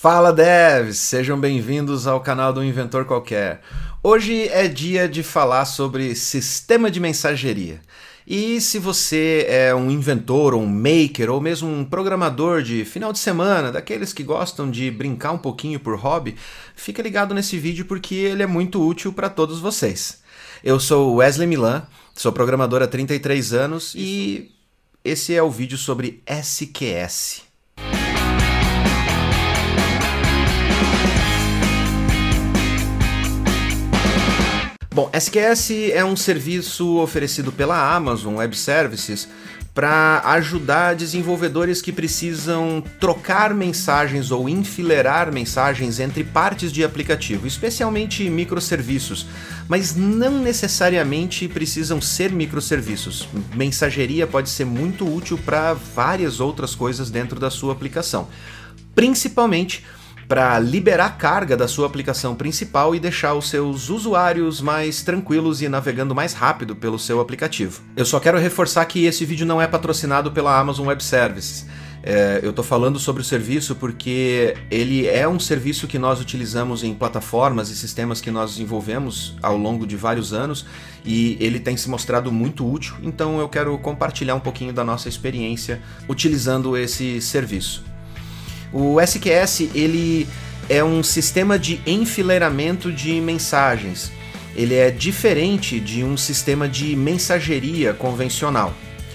Fala devs, sejam bem-vindos ao canal do Inventor Qualquer. Hoje é dia de falar sobre sistema de mensageria. E se você é um inventor, ou um maker, ou mesmo um programador de final de semana, daqueles que gostam de brincar um pouquinho por hobby, fica ligado nesse vídeo porque ele é muito útil para todos vocês. Eu sou Wesley Milan, sou programador há 33 anos e esse é o vídeo sobre SQS. Bom, SQS é um serviço oferecido pela Amazon Web Services para ajudar desenvolvedores que precisam trocar mensagens ou enfileirar mensagens entre partes de aplicativo, especialmente microserviços, mas não necessariamente precisam ser microserviços. Mensageria pode ser muito útil para várias outras coisas dentro da sua aplicação, principalmente para liberar carga da sua aplicação principal e deixar os seus usuários mais tranquilos e navegando mais rápido pelo seu aplicativo. Eu só quero reforçar que esse vídeo não é patrocinado pela Amazon Web Services. É, eu estou falando sobre o serviço porque ele é um serviço que nós utilizamos em plataformas e sistemas que nós desenvolvemos ao longo de vários anos e ele tem se mostrado muito útil, então eu quero compartilhar um pouquinho da nossa experiência utilizando esse serviço. O SQS ele é um sistema de enfileiramento de mensagens. Ele é diferente de um sistema de mensageria convencional.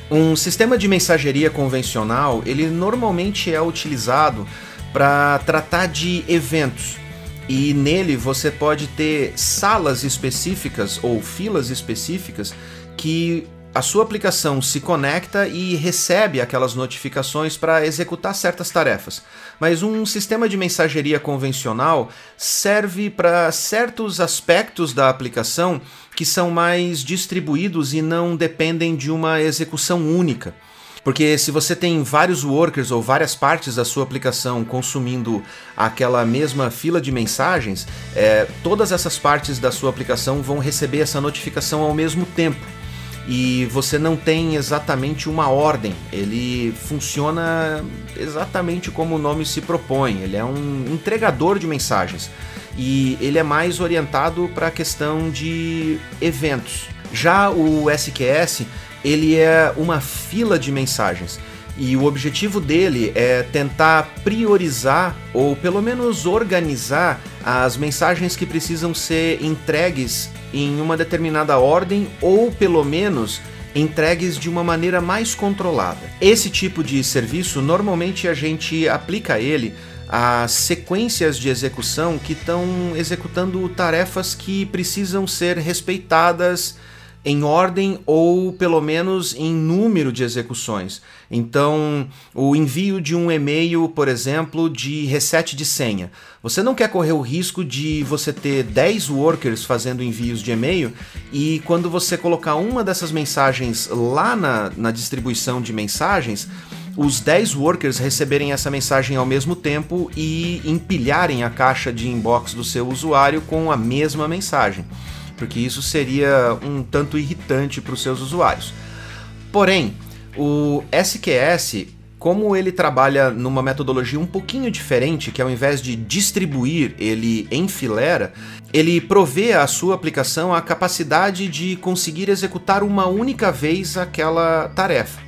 Um sistema de mensageria convencional, ele normalmente é utilizado para tratar de eventos. E nele você pode ter salas específicas ou filas específicas que a sua aplicação se conecta e recebe aquelas notificações para executar certas tarefas. Mas um sistema de mensageria convencional serve para certos aspectos da aplicação que são mais distribuídos e não dependem de uma execução única. Porque se você tem vários workers ou várias partes da sua aplicação consumindo aquela mesma fila de mensagens, é, todas essas partes da sua aplicação vão receber essa notificação ao mesmo tempo e você não tem exatamente uma ordem. Ele funciona exatamente como o nome se propõe. Ele é um entregador de mensagens e ele é mais orientado para a questão de eventos. Já o SQS ele é uma fila de mensagens. E o objetivo dele é tentar priorizar ou pelo menos organizar as mensagens que precisam ser entregues em uma determinada ordem ou pelo menos entregues de uma maneira mais controlada. Esse tipo de serviço normalmente a gente aplica ele a sequências de execução que estão executando tarefas que precisam ser respeitadas em ordem ou pelo menos em número de execuções. Então, o envio de um e-mail, por exemplo, de reset de senha. Você não quer correr o risco de você ter 10 workers fazendo envios de e-mail e quando você colocar uma dessas mensagens lá na, na distribuição de mensagens, os 10 workers receberem essa mensagem ao mesmo tempo e empilharem a caixa de inbox do seu usuário com a mesma mensagem porque isso seria um tanto irritante para os seus usuários. Porém, o SQS, como ele trabalha numa metodologia um pouquinho diferente, que ao invés de distribuir, ele enfileira, ele provê à sua aplicação a capacidade de conseguir executar uma única vez aquela tarefa.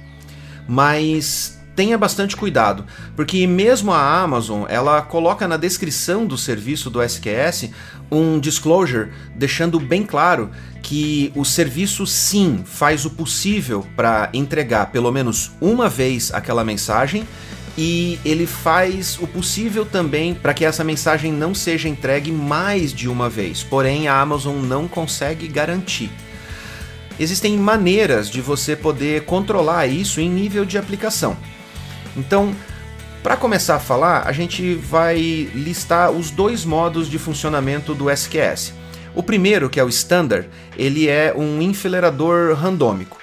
Mas tenha bastante cuidado, porque mesmo a Amazon, ela coloca na descrição do serviço do SQS um disclosure deixando bem claro que o serviço sim faz o possível para entregar pelo menos uma vez aquela mensagem e ele faz o possível também para que essa mensagem não seja entregue mais de uma vez. Porém, a Amazon não consegue garantir. Existem maneiras de você poder controlar isso em nível de aplicação. Então, para começar a falar, a gente vai listar os dois modos de funcionamento do SQS. O primeiro, que é o Standard, ele é um enfileirador randômico.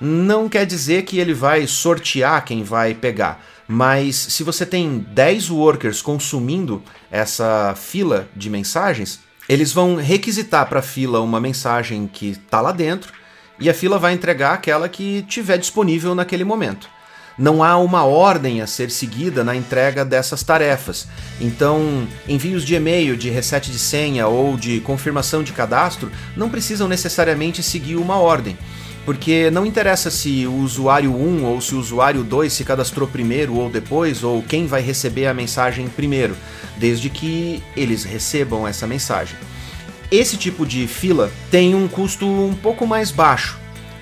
Não quer dizer que ele vai sortear quem vai pegar, mas se você tem 10 workers consumindo essa fila de mensagens, eles vão requisitar para a fila uma mensagem que está lá dentro e a fila vai entregar aquela que tiver disponível naquele momento. Não há uma ordem a ser seguida na entrega dessas tarefas. Então, envios de e-mail, de reset de senha ou de confirmação de cadastro não precisam necessariamente seguir uma ordem. Porque não interessa se o usuário 1 ou se o usuário 2 se cadastrou primeiro ou depois, ou quem vai receber a mensagem primeiro, desde que eles recebam essa mensagem. Esse tipo de fila tem um custo um pouco mais baixo,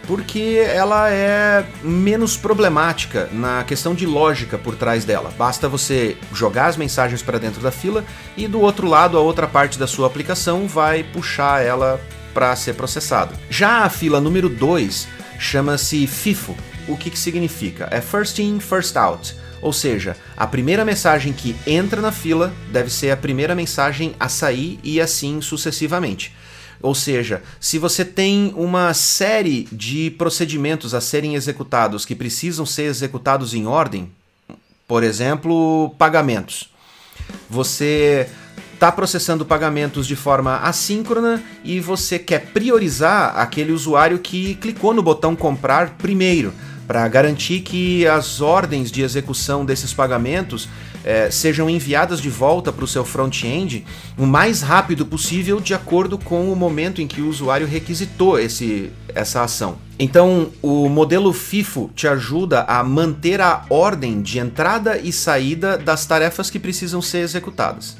porque ela é menos problemática na questão de lógica por trás dela. Basta você jogar as mensagens para dentro da fila e do outro lado a outra parte da sua aplicação vai puxar ela para ser processada. Já a fila número 2 chama-se FIFO. O que, que significa? É First In, First Out. Ou seja, a primeira mensagem que entra na fila deve ser a primeira mensagem a sair e assim sucessivamente. Ou seja, se você tem uma série de procedimentos a serem executados que precisam ser executados em ordem, por exemplo, pagamentos. Você está processando pagamentos de forma assíncrona e você quer priorizar aquele usuário que clicou no botão comprar primeiro para garantir que as ordens de execução desses pagamentos é, sejam enviadas de volta para o seu front-end o mais rápido possível, de acordo com o momento em que o usuário requisitou esse, essa ação. Então, o modelo FIFO te ajuda a manter a ordem de entrada e saída das tarefas que precisam ser executadas.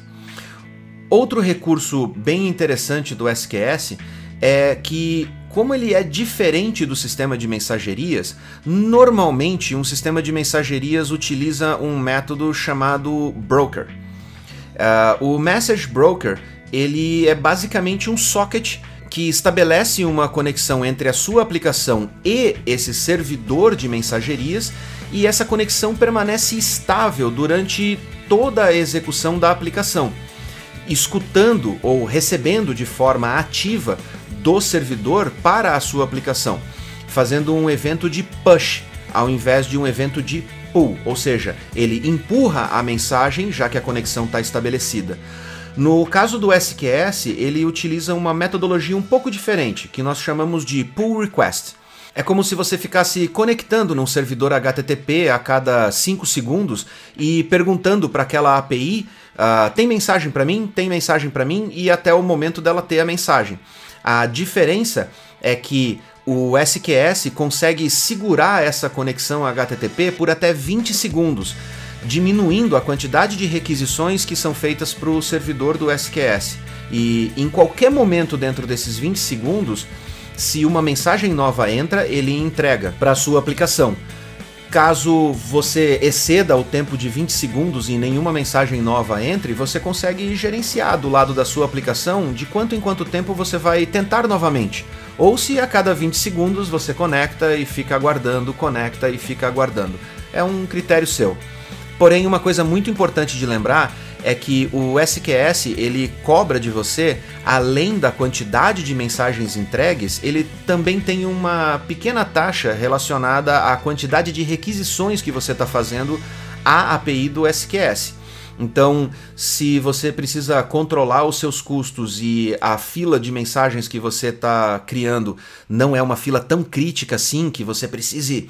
Outro recurso bem interessante do SQS é que como ele é diferente do sistema de mensagerias, normalmente um sistema de mensagerias utiliza um método chamado broker. Uh, o message broker ele é basicamente um socket que estabelece uma conexão entre a sua aplicação e esse servidor de mensagerias e essa conexão permanece estável durante toda a execução da aplicação, escutando ou recebendo de forma ativa do servidor para a sua aplicação, fazendo um evento de push ao invés de um evento de pull, ou seja, ele empurra a mensagem já que a conexão está estabelecida. No caso do SQS, ele utiliza uma metodologia um pouco diferente, que nós chamamos de pull request. É como se você ficasse conectando num servidor HTTP a cada 5 segundos e perguntando para aquela API: uh, tem mensagem para mim? Tem mensagem para mim? E até o momento dela ter a mensagem. A diferença é que o SQS consegue segurar essa conexão HTTP por até 20 segundos, diminuindo a quantidade de requisições que são feitas para o servidor do SQS. E em qualquer momento dentro desses 20 segundos, se uma mensagem nova entra, ele entrega para a sua aplicação. Caso você exceda o tempo de 20 segundos e nenhuma mensagem nova entre, você consegue gerenciar do lado da sua aplicação de quanto em quanto tempo você vai tentar novamente. Ou se a cada 20 segundos você conecta e fica aguardando, conecta e fica aguardando. É um critério seu. Porém, uma coisa muito importante de lembrar é que o SQS ele cobra de você, além da quantidade de mensagens entregues, ele também tem uma pequena taxa relacionada à quantidade de requisições que você está fazendo à API do SQS. Então, se você precisa controlar os seus custos e a fila de mensagens que você está criando não é uma fila tão crítica assim que você precise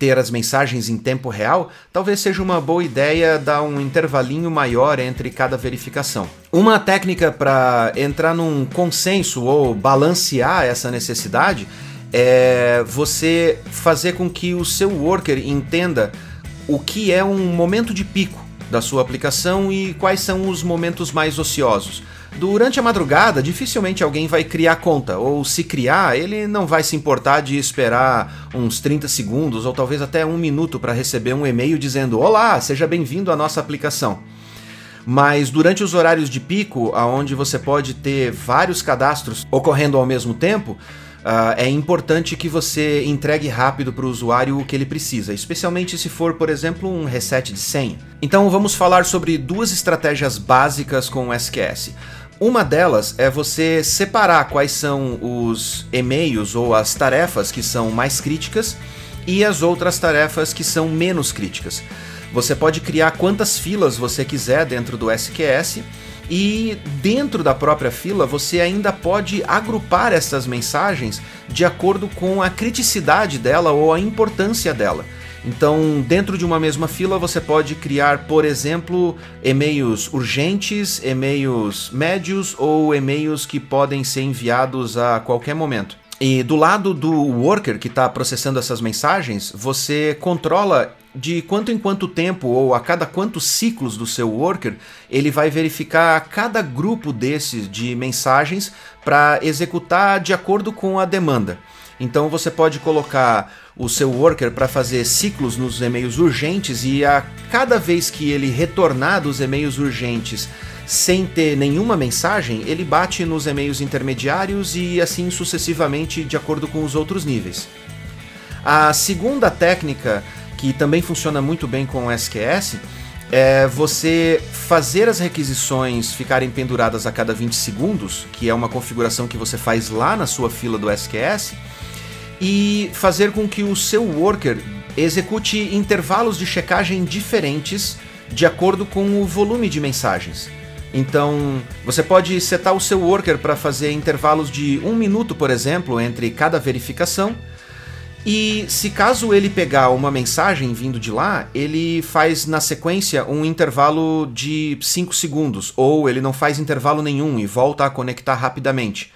ter as mensagens em tempo real, talvez seja uma boa ideia dar um intervalinho maior entre cada verificação. Uma técnica para entrar num consenso ou balancear essa necessidade é você fazer com que o seu worker entenda o que é um momento de pico da sua aplicação e quais são os momentos mais ociosos. Durante a madrugada, dificilmente alguém vai criar conta, ou se criar, ele não vai se importar de esperar uns 30 segundos ou talvez até um minuto para receber um e-mail dizendo: Olá, seja bem-vindo à nossa aplicação. Mas durante os horários de pico, aonde você pode ter vários cadastros ocorrendo ao mesmo tempo, Uh, é importante que você entregue rápido para o usuário o que ele precisa, especialmente se for, por exemplo, um reset de senha. Então vamos falar sobre duas estratégias básicas com o SQS. Uma delas é você separar quais são os e-mails ou as tarefas que são mais críticas e as outras tarefas que são menos críticas. Você pode criar quantas filas você quiser dentro do SQS e dentro da própria fila você ainda pode agrupar essas mensagens de acordo com a criticidade dela ou a importância dela. Então, dentro de uma mesma fila, você pode criar, por exemplo, e-mails urgentes, e-mails médios ou e-mails que podem ser enviados a qualquer momento. E do lado do worker que está processando essas mensagens, você controla de quanto em quanto tempo ou a cada quantos ciclos do seu worker ele vai verificar cada grupo desses de mensagens para executar de acordo com a demanda. Então você pode colocar o seu worker para fazer ciclos nos e-mails urgentes e a cada vez que ele retornar dos e-mails urgentes sem ter nenhuma mensagem, ele bate nos e-mails intermediários e assim sucessivamente de acordo com os outros níveis. A segunda técnica, que também funciona muito bem com o SQS, é você fazer as requisições ficarem penduradas a cada 20 segundos, que é uma configuração que você faz lá na sua fila do SQS e fazer com que o seu worker execute intervalos de checagem diferentes de acordo com o volume de mensagens. Então, você pode setar o seu worker para fazer intervalos de um minuto, por exemplo, entre cada verificação. E se caso ele pegar uma mensagem vindo de lá, ele faz na sequência um intervalo de 5 segundos, ou ele não faz intervalo nenhum e volta a conectar rapidamente.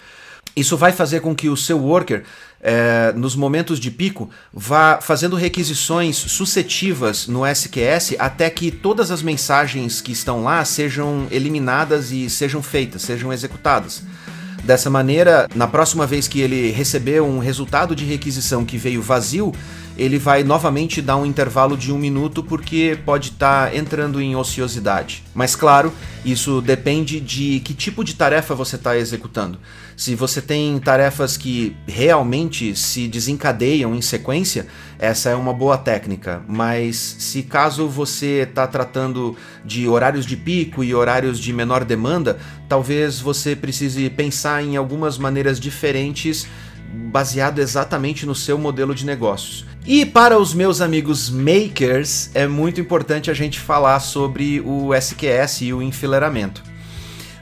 Isso vai fazer com que o seu worker, é, nos momentos de pico, vá fazendo requisições sucessivas no SQS até que todas as mensagens que estão lá sejam eliminadas e sejam feitas, sejam executadas. Dessa maneira, na próxima vez que ele receber um resultado de requisição que veio vazio, ele vai novamente dar um intervalo de um minuto porque pode estar tá entrando em ociosidade. Mas claro, isso depende de que tipo de tarefa você está executando. Se você tem tarefas que realmente se desencadeiam em sequência, essa é uma boa técnica. Mas se caso você está tratando de horários de pico e horários de menor demanda, talvez você precise pensar em algumas maneiras diferentes baseado exatamente no seu modelo de negócios. E para os meus amigos makers, é muito importante a gente falar sobre o SQS e o enfileiramento.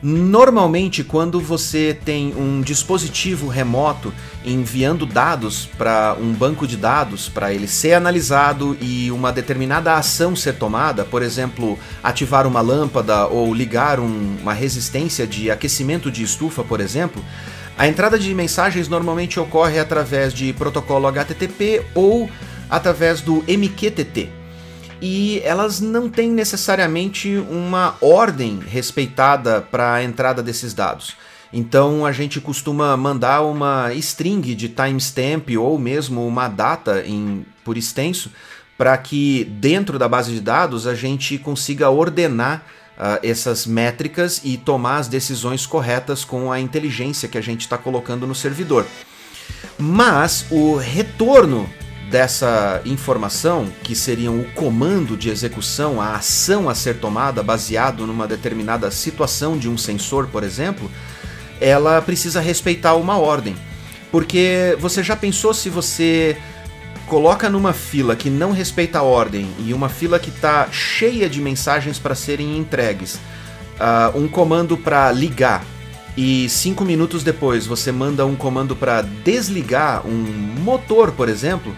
Normalmente, quando você tem um dispositivo remoto enviando dados para um banco de dados para ele ser analisado e uma determinada ação ser tomada, por exemplo, ativar uma lâmpada ou ligar um, uma resistência de aquecimento de estufa, por exemplo, a entrada de mensagens normalmente ocorre através de protocolo HTTP ou através do MQTT. E elas não têm necessariamente uma ordem respeitada para a entrada desses dados. Então a gente costuma mandar uma string de timestamp ou mesmo uma data em, por extenso para que dentro da base de dados a gente consiga ordenar uh, essas métricas e tomar as decisões corretas com a inteligência que a gente está colocando no servidor. Mas o retorno dessa informação, que seriam o comando de execução, a ação a ser tomada baseado numa determinada situação de um sensor, por exemplo, ela precisa respeitar uma ordem. Porque você já pensou se você coloca numa fila que não respeita a ordem e uma fila que está cheia de mensagens para serem entregues, uh, um comando para ligar e cinco minutos depois você manda um comando para desligar um motor, por exemplo,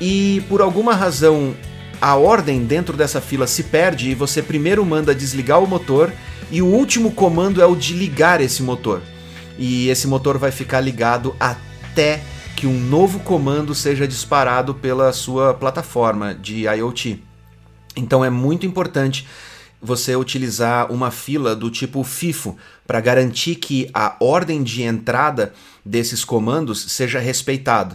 e por alguma razão a ordem dentro dessa fila se perde e você primeiro manda desligar o motor e o último comando é o de ligar esse motor. E esse motor vai ficar ligado até que um novo comando seja disparado pela sua plataforma de IoT. Então é muito importante você utilizar uma fila do tipo FIFO para garantir que a ordem de entrada desses comandos seja respeitada.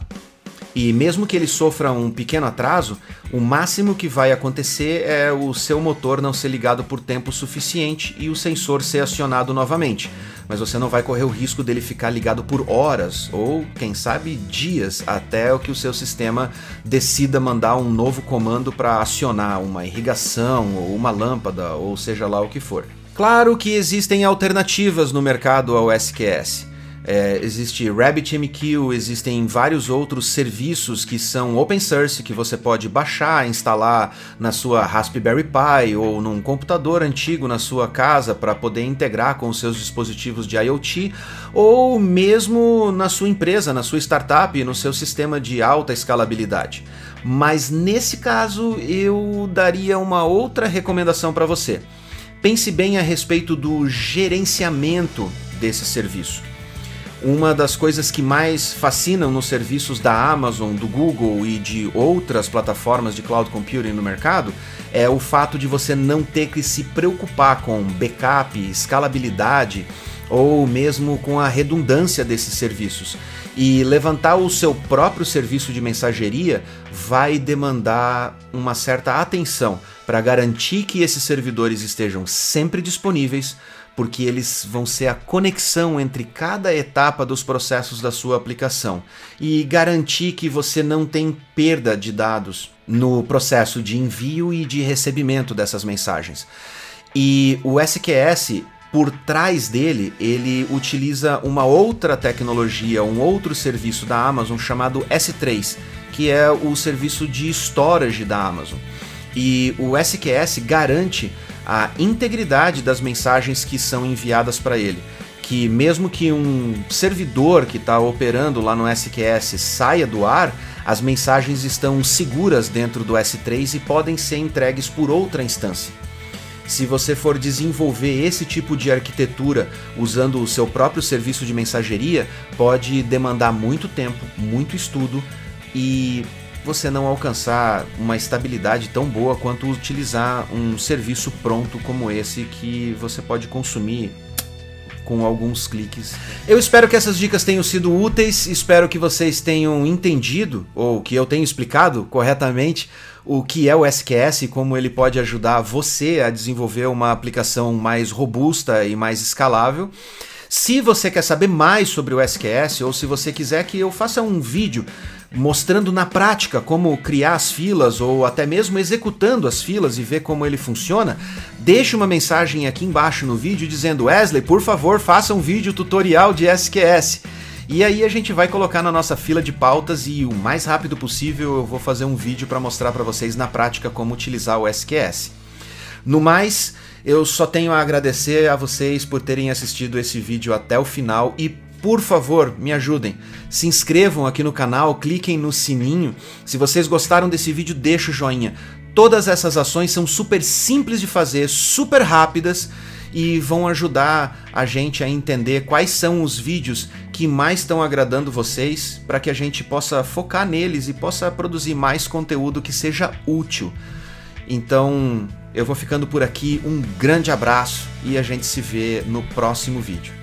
E mesmo que ele sofra um pequeno atraso, o máximo que vai acontecer é o seu motor não ser ligado por tempo suficiente e o sensor ser acionado novamente. Mas você não vai correr o risco dele ficar ligado por horas ou, quem sabe, dias até o que o seu sistema decida mandar um novo comando para acionar uma irrigação ou uma lâmpada ou seja lá o que for. Claro que existem alternativas no mercado ao SQS. É, existe RabbitMQ, existem vários outros serviços que são open source que você pode baixar, instalar na sua Raspberry Pi ou num computador antigo na sua casa para poder integrar com os seus dispositivos de IoT ou mesmo na sua empresa, na sua startup, no seu sistema de alta escalabilidade. Mas nesse caso eu daria uma outra recomendação para você. Pense bem a respeito do gerenciamento desse serviço. Uma das coisas que mais fascinam nos serviços da Amazon, do Google e de outras plataformas de cloud computing no mercado é o fato de você não ter que se preocupar com backup, escalabilidade ou mesmo com a redundância desses serviços. E levantar o seu próprio serviço de mensageria vai demandar uma certa atenção para garantir que esses servidores estejam sempre disponíveis, porque eles vão ser a conexão entre cada etapa dos processos da sua aplicação e garantir que você não tem perda de dados no processo de envio e de recebimento dessas mensagens. E o SQS, por trás dele, ele utiliza uma outra tecnologia, um outro serviço da Amazon chamado S3, que é o serviço de storage da Amazon. E o SQS garante a integridade das mensagens que são enviadas para ele. Que mesmo que um servidor que está operando lá no SQS saia do ar, as mensagens estão seguras dentro do S3 e podem ser entregues por outra instância. Se você for desenvolver esse tipo de arquitetura usando o seu próprio serviço de mensageria, pode demandar muito tempo, muito estudo e você não alcançar uma estabilidade tão boa quanto utilizar um serviço pronto como esse que você pode consumir com alguns cliques. Eu espero que essas dicas tenham sido úteis, espero que vocês tenham entendido ou que eu tenha explicado corretamente o que é o SQS e como ele pode ajudar você a desenvolver uma aplicação mais robusta e mais escalável. Se você quer saber mais sobre o SQS ou se você quiser que eu faça um vídeo mostrando na prática como criar as filas ou até mesmo executando as filas e ver como ele funciona, deixe uma mensagem aqui embaixo no vídeo dizendo: Wesley, por favor, faça um vídeo tutorial de SQS. E aí a gente vai colocar na nossa fila de pautas e o mais rápido possível eu vou fazer um vídeo para mostrar para vocês na prática como utilizar o SQS. No mais, eu só tenho a agradecer a vocês por terem assistido esse vídeo até o final e por favor, me ajudem. Se inscrevam aqui no canal, cliquem no sininho. Se vocês gostaram desse vídeo, deixa o joinha. Todas essas ações são super simples de fazer, super rápidas e vão ajudar a gente a entender quais são os vídeos que mais estão agradando vocês para que a gente possa focar neles e possa produzir mais conteúdo que seja útil. Então, eu vou ficando por aqui, um grande abraço e a gente se vê no próximo vídeo.